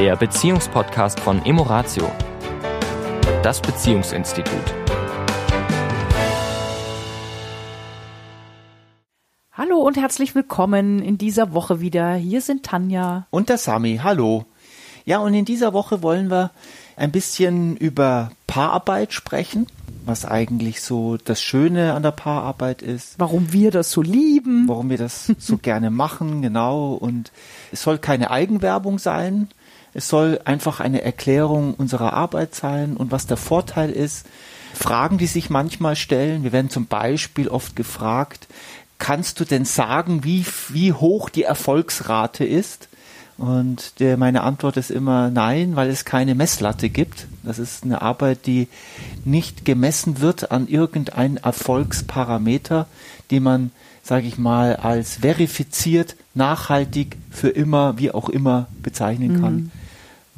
der Beziehungspodcast von Emoratio, das Beziehungsinstitut. Hallo und herzlich willkommen in dieser Woche wieder. Hier sind Tanja und der Sami. Hallo. Ja, und in dieser Woche wollen wir ein bisschen über Paararbeit sprechen, was eigentlich so das Schöne an der Paararbeit ist. Warum wir das so lieben. Warum wir das so gerne machen, genau. Und es soll keine Eigenwerbung sein. Es soll einfach eine Erklärung unserer Arbeit sein und was der Vorteil ist. Fragen, die sich manchmal stellen. Wir werden zum Beispiel oft gefragt, kannst du denn sagen, wie, wie hoch die Erfolgsrate ist? Und der, meine Antwort ist immer nein, weil es keine Messlatte gibt. Das ist eine Arbeit, die nicht gemessen wird an irgendein Erfolgsparameter, die man, sage ich mal, als verifiziert, nachhaltig, für immer, wie auch immer bezeichnen kann. Mhm.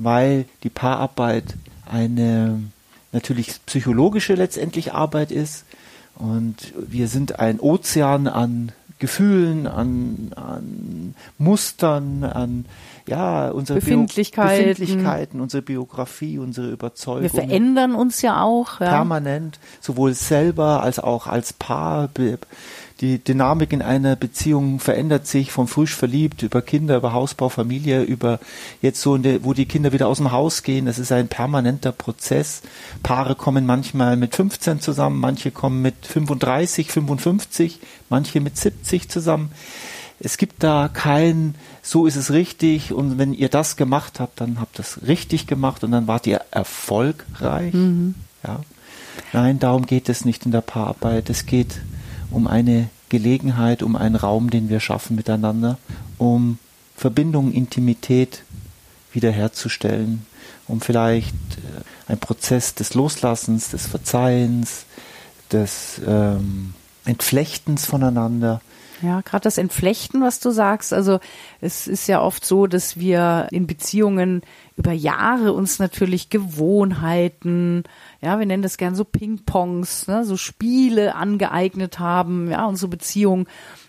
Weil die Paararbeit eine natürlich psychologische letztendlich Arbeit ist. Und wir sind ein Ozean an Gefühlen, an, an Mustern, an ja, unsere Befindlichkeiten. Befindlichkeiten, unsere Biografie, unsere Überzeugung. Wir verändern uns ja auch. Ja. Permanent, sowohl selber als auch als Paar. Die Dynamik in einer Beziehung verändert sich von frisch verliebt über Kinder, über Hausbau, Familie, über jetzt so, wo die Kinder wieder aus dem Haus gehen. Das ist ein permanenter Prozess. Paare kommen manchmal mit 15 zusammen, manche kommen mit 35, 55, manche mit 70 zusammen. Es gibt da kein, so ist es richtig und wenn ihr das gemacht habt, dann habt ihr es richtig gemacht und dann wart ihr erfolgreich. Mhm. Ja. Nein, darum geht es nicht in der Paararbeit. Es geht um eine Gelegenheit, um einen Raum, den wir schaffen miteinander, um Verbindung, Intimität wiederherzustellen, um vielleicht äh, ein Prozess des Loslassens, des Verzeihens, des ähm, Entflechtens voneinander ja, gerade das Entflechten, was du sagst. Also es ist ja oft so, dass wir in Beziehungen über Jahre uns natürlich Gewohnheiten, ja, wir nennen das gern so Ping-Pongs, ne, so Spiele angeeignet haben, ja, unsere Beziehung.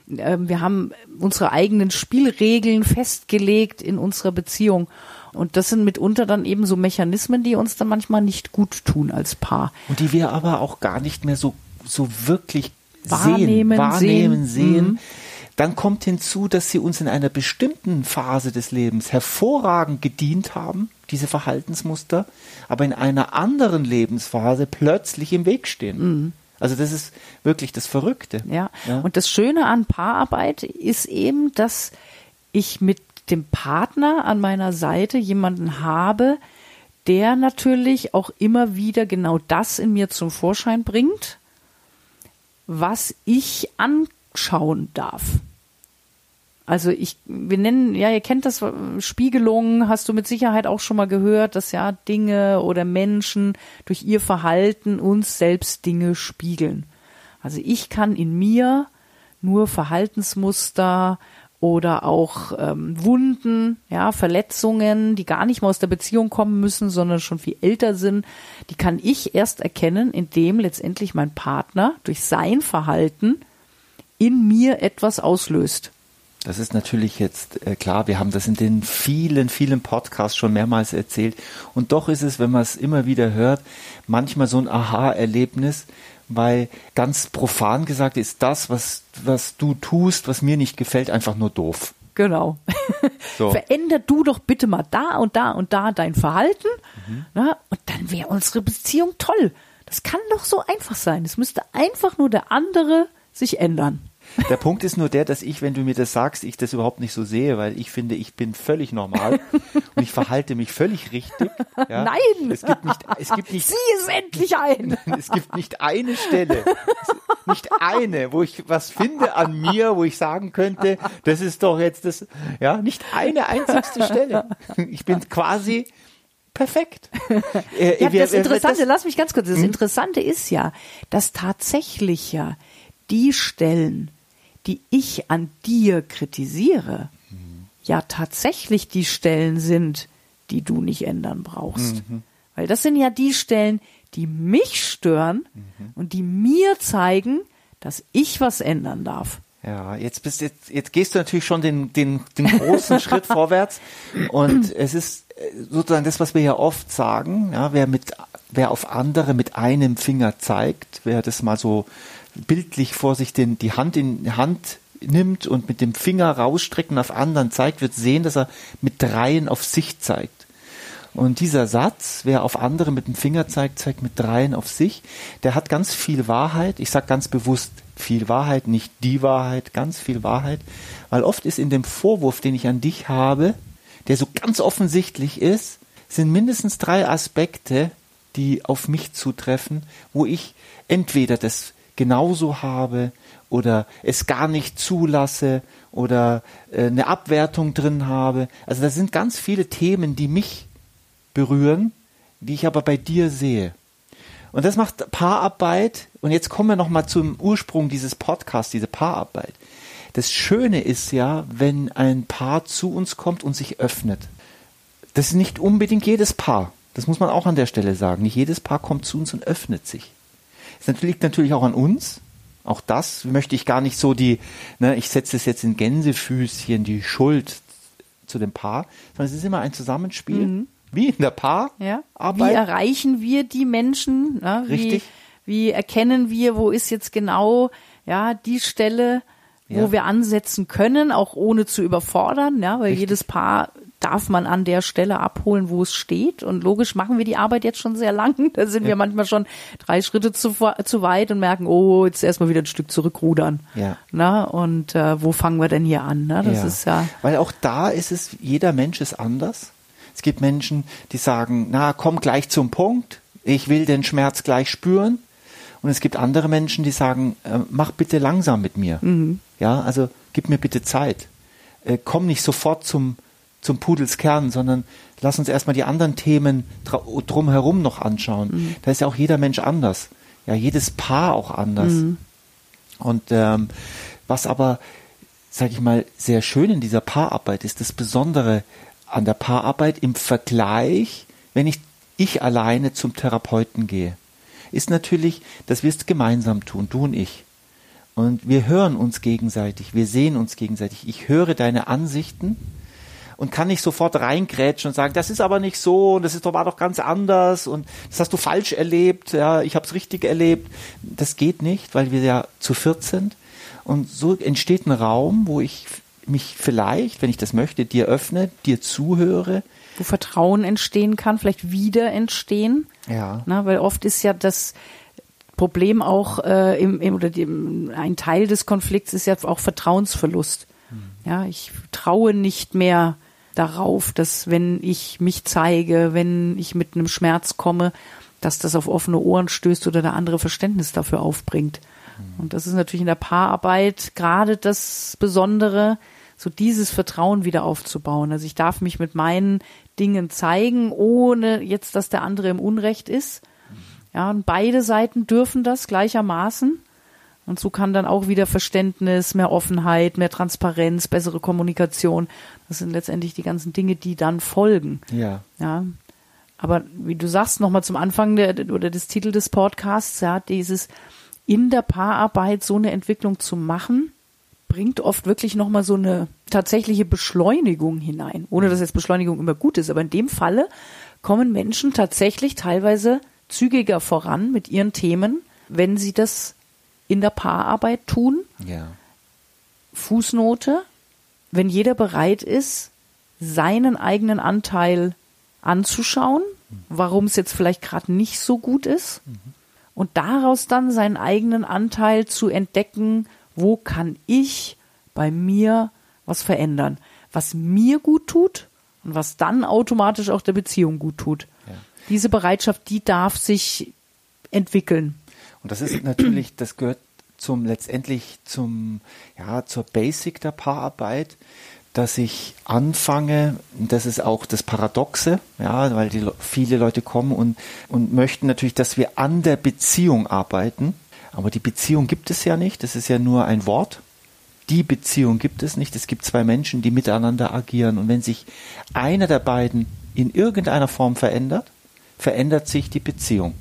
Äh, wir haben unsere eigenen Spielregeln festgelegt in unserer Beziehung. Und das sind mitunter dann eben so Mechanismen, die uns dann manchmal nicht gut tun als Paar. Und die wir aber auch gar nicht mehr so, so wirklich wahrnehmen, sehen, wahrnehmen, sehen. sehen. Mhm. Dann kommt hinzu, dass sie uns in einer bestimmten Phase des Lebens hervorragend gedient haben, diese Verhaltensmuster, aber in einer anderen Lebensphase plötzlich im Weg stehen. Mhm. Also das ist wirklich das Verrückte. Ja. ja. Und das Schöne an Paararbeit ist eben, dass ich mit dem Partner an meiner Seite jemanden habe, der natürlich auch immer wieder genau das in mir zum Vorschein bringt, was ich anschauen darf. Also ich, wir nennen, ja, ihr kennt das Spiegelung, hast du mit Sicherheit auch schon mal gehört, dass ja Dinge oder Menschen durch ihr Verhalten uns selbst Dinge spiegeln. Also ich kann in mir nur Verhaltensmuster oder auch ähm, Wunden, ja, Verletzungen, die gar nicht mal aus der Beziehung kommen müssen, sondern schon viel älter sind, die kann ich erst erkennen, indem letztendlich mein Partner durch sein Verhalten in mir etwas auslöst. Das ist natürlich jetzt äh, klar, wir haben das in den vielen, vielen Podcasts schon mehrmals erzählt. Und doch ist es, wenn man es immer wieder hört, manchmal so ein Aha-Erlebnis, weil ganz profan gesagt ist das, was, was du tust, was mir nicht gefällt, einfach nur doof. Genau. So. Veränder du doch bitte mal da und da und da dein Verhalten mhm. na, ne? und dann wäre unsere Beziehung toll. Das kann doch so einfach sein. Es müsste einfach nur der andere sich ändern. Der Punkt ist nur der, dass ich, wenn du mir das sagst, ich das überhaupt nicht so sehe, weil ich finde, ich bin völlig normal und ich verhalte mich völlig richtig. Ja. Nein! Es gibt nicht, es gibt nicht. Sieh es endlich ein! Es gibt nicht eine Stelle, nicht eine, wo ich was finde an mir, wo ich sagen könnte, das ist doch jetzt das, ja, nicht eine einzigste Stelle. Ich bin quasi perfekt. Äh, ja, das Interessante, das, lass mich ganz kurz, das hm? Interessante ist ja, dass tatsächlich ja die Stellen, die ich an dir kritisiere, mhm. ja tatsächlich die Stellen sind, die du nicht ändern brauchst. Mhm. Weil das sind ja die Stellen, die mich stören mhm. und die mir zeigen, dass ich was ändern darf. Ja, jetzt bist jetzt jetzt gehst du natürlich schon den den den großen Schritt vorwärts und es ist äh, sozusagen das, was wir ja oft sagen, ja, wer mit wer auf andere mit einem Finger zeigt, wer das mal so bildlich vor sich den die Hand in die Hand nimmt und mit dem Finger rausstreckt und auf anderen zeigt, wird sehen, dass er mit dreien auf sich zeigt. Und dieser Satz, wer auf andere mit dem Finger zeigt, zeigt mit dreien auf sich, der hat ganz viel Wahrheit. Ich sage ganz bewusst viel Wahrheit, nicht die Wahrheit, ganz viel Wahrheit. Weil oft ist in dem Vorwurf, den ich an dich habe, der so ganz offensichtlich ist, sind mindestens drei Aspekte, die auf mich zutreffen, wo ich entweder das genauso habe oder es gar nicht zulasse oder äh, eine Abwertung drin habe. Also das sind ganz viele Themen, die mich berühren, die ich aber bei dir sehe. Und das macht Paararbeit. Und jetzt kommen wir nochmal zum Ursprung dieses Podcasts, diese Paararbeit. Das Schöne ist ja, wenn ein Paar zu uns kommt und sich öffnet. Das ist nicht unbedingt jedes Paar. Das muss man auch an der Stelle sagen. Nicht jedes Paar kommt zu uns und öffnet sich. Das liegt natürlich auch an uns. Auch das möchte ich gar nicht so die, ne, ich setze es jetzt in Gänsefüßchen, die Schuld zu dem Paar, sondern es ist immer ein Zusammenspiel. Mhm. Wie in der Paararbeit. Ja. Wie erreichen wir die Menschen? Ja, wie, Richtig. Wie erkennen wir, wo ist jetzt genau ja die Stelle, wo Ja. wir ansetzen können, auch ohne zu überfordern, ja, weil Richtig. jedes Paar darf man an der Stelle abholen, wo es steht. Und logisch machen wir die Arbeit jetzt schon sehr lang. Da sind wir manchmal schon drei Schritte zu, zu weit und merken, oh, jetzt erstmal wieder ein Stück zurückrudern. Ja. Na, und äh, wo fangen wir denn hier an? Ne? Das ist ja. Weil auch da ist es, jeder Mensch ist anders. Es gibt Menschen, die sagen, na, komm gleich zum Punkt. Ich will den Schmerz gleich spüren. Und es gibt andere Menschen, die sagen, äh, mach bitte langsam mit mir. Mhm. Ja, also gib mir bitte Zeit. Äh, komm nicht sofort zum, zum Pudelskern, sondern lass uns erstmal die anderen Themen drumherum noch anschauen. Mhm. Da ist ja auch jeder Mensch anders. Ja, jedes Paar auch anders. Mhm. Und ähm, was aber, sag ich mal, sehr schön in dieser Paararbeit ist, das Besondere an der Paararbeit im Vergleich, wenn ich, ich alleine zum Therapeuten gehe, ist natürlich, dass wir es gemeinsam tun, du und ich. Und wir hören uns gegenseitig, wir sehen uns gegenseitig. Ich höre deine Ansichten und kann nicht sofort reingrätschen und sagen, das ist aber nicht so und das ist doch, war doch ganz anders und das hast du falsch erlebt, ja, ich habe es richtig erlebt. Das geht nicht, weil wir ja zu viert sind. Und so entsteht ein Raum, wo ich mich vielleicht, wenn ich das möchte, dir öffne, dir zuhöre. wo Vertrauen entstehen kann, vielleicht wieder entstehen. Ja. Na, weil oft ist ja das Problem auch äh, im, im oder dem, ein Teil des Konflikts ist ja auch Vertrauensverlust. Ja, ich traue nicht mehr darauf, dass wenn ich mich zeige, wenn ich mit einem Schmerz komme, dass das auf offene Ohren stößt oder der andere Verständnis dafür aufbringt. Und das ist natürlich in der Paararbeit gerade das Besondere, so dieses Vertrauen wieder aufzubauen. Also ich darf mich mit meinen Dingen zeigen, ohne jetzt, dass der andere im Unrecht ist. Ja, und beide Seiten dürfen das gleichermaßen. Und so kann dann auch wieder Verständnis, mehr Offenheit, mehr Transparenz, bessere Kommunikation. Das sind letztendlich die ganzen Dinge, die dann folgen. Ja. Ja. Aber wie du sagst, nochmal zum Anfang der, oder des Titel des Podcasts, ja, dieses in der Paararbeit so eine Entwicklung zu machen, bringt oft wirklich nochmal so eine tatsächliche Beschleunigung hinein. Ohne dass jetzt Beschleunigung immer gut ist. Aber in dem Falle kommen Menschen tatsächlich teilweise zügiger voran mit ihren Themen, wenn sie das in der Paararbeit tun. Ja. Fußnote, wenn jeder bereit ist, seinen eigenen Anteil anzuschauen, warum es jetzt vielleicht gerade nicht so gut ist und daraus dann seinen eigenen Anteil zu entdecken, wo kann ich bei mir was verändern, was mir gut tut und was dann automatisch auch der Beziehung gut tut. Ja. Diese Bereitschaft, die darf sich entwickeln. Und das ist natürlich, das gehört zum letztendlich zum ja zur Basic der Paararbeit, dass ich anfange, das ist auch das Paradoxe, ja, weil die Le- viele Leute kommen und und möchten natürlich, dass wir an der Beziehung arbeiten, aber die Beziehung gibt es ja nicht, das ist ja nur ein Wort. Die Beziehung gibt es nicht. Es gibt zwei Menschen, die miteinander agieren. Und wenn sich einer der beiden in irgendeiner Form verändert, verändert sich die Beziehung.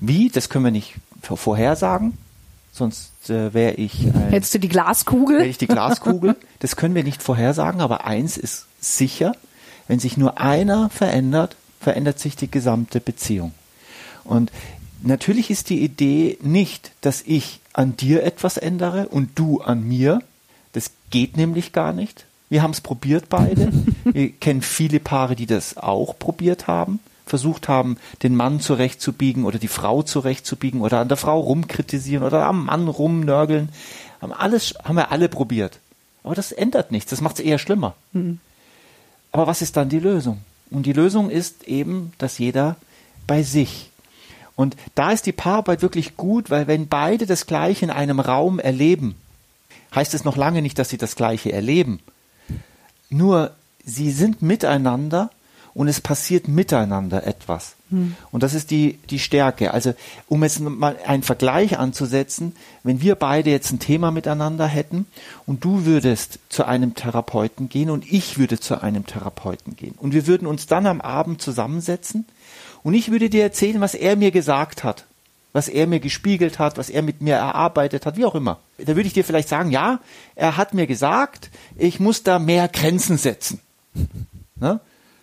Wie, das können wir nicht vorhersagen. sonst äh, wäre ich ein, Hättest du die Glaskugel? wäre ich die Glaskugel. Das können wir nicht vorhersagen, aber eins ist sicher, wenn sich nur einer verändert, verändert sich die gesamte Beziehung. Und natürlich ist die Idee nicht, dass ich an dir etwas ändere und du an mir. Das geht nämlich gar nicht. Wir haben es probiert beide. Wir kennen viele Paare, die das auch probiert haben, versucht haben, den Mann zurechtzubiegen oder die Frau zurechtzubiegen oder an der Frau rumkritisieren oder am Mann rumnörgeln. Haben alles, haben wir alle probiert. Aber das ändert nichts. Das macht es eher schlimmer. Aber was ist dann die Lösung? Und die Lösung ist eben, dass jeder bei sich. Und da ist die Paararbeit wirklich gut, weil wenn beide das Gleiche in einem Raum erleben, heißt es noch lange nicht, dass sie das Gleiche erleben. Nur sie sind miteinander und es passiert miteinander etwas. Und das ist die, die Stärke. Also, um jetzt mal einen Vergleich anzusetzen, wenn wir beide jetzt ein Thema miteinander hätten und du würdest zu einem Therapeuten gehen und ich würde zu einem Therapeuten gehen und wir würden uns dann am Abend zusammensetzen und ich würde dir erzählen, was er mir gesagt hat, was er mir gespiegelt hat, was er mit mir erarbeitet hat, wie auch immer. Da würde ich dir vielleicht sagen, ja, er hat mir gesagt, ich muss da mehr Grenzen setzen. Ne?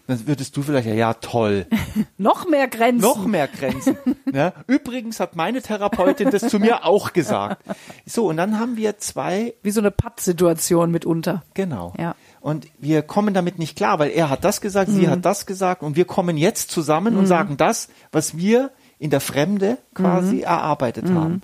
Dann würdest du vielleicht, ja, ja, toll. Noch mehr Grenzen. Noch mehr Grenzen. Ja, übrigens hat meine Therapeutin das zu mir auch gesagt. So, und dann haben wir zwei, Wie so eine Pattsituation mitunter. genau. Ja. Und wir kommen damit nicht klar, weil er hat das gesagt, sie hat das gesagt und wir kommen jetzt zusammen und sagen das, was wir in der Fremde quasi erarbeitet haben.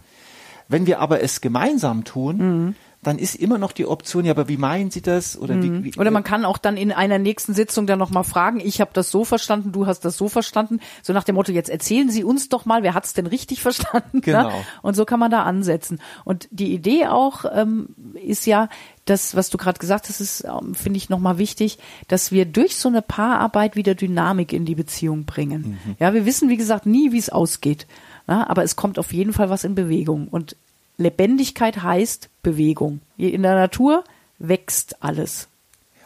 Wenn wir aber es gemeinsam tun, dann ist immer noch die Option, ja, aber wie meinen Sie das? Oder, wie, wie, Oder man kann auch dann in einer nächsten Sitzung dann nochmal fragen, ich habe das so verstanden, du hast das so verstanden. So nach dem Motto, jetzt erzählen Sie uns doch mal, wer hat's denn richtig verstanden? Genau. Ne? Und so kann man da ansetzen. Und die Idee auch ähm, ist ja, das, was du gerade gesagt hast, ist, ähm, finde ich, nochmal wichtig, dass wir durch so eine Paararbeit wieder Dynamik in die Beziehung bringen. Ja, wir wissen, wie gesagt, nie, wie es ausgeht. Ja, aber es kommt auf jeden Fall was in Bewegung. Und Lebendigkeit heißt Bewegung. In der Natur wächst alles.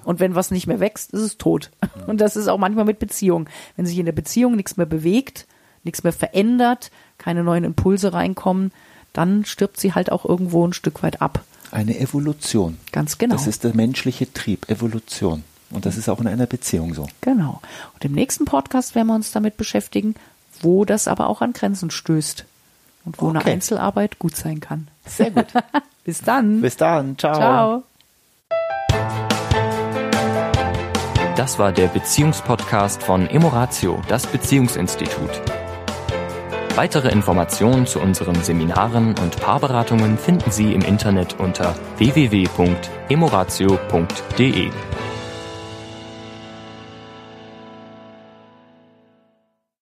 Und wenn was nicht mehr wächst, ist es tot. Und das ist auch manchmal mit Beziehungen. Wenn sich in der Beziehung nichts mehr bewegt, nichts mehr verändert, keine neuen Impulse reinkommen, dann stirbt sie halt auch irgendwo ein Stück weit ab. eine Evolution. Ganz genau. Das ist der menschliche Trieb, Evolution. Und das ist auch in einer Beziehung so. Genau. Und im nächsten Podcast werden wir uns damit beschäftigen, wo das aber auch an Grenzen stößt. Und wo eine Okay. Einzelarbeit gut sein kann. Sehr gut. Bis dann. Bis dann. Ciao. Ciao. Das war der Beziehungspodcast von Emoratio, das Beziehungsinstitut. Weitere Informationen zu unseren Seminaren und Paarberatungen finden Sie im Internet unter www.emoratio.de.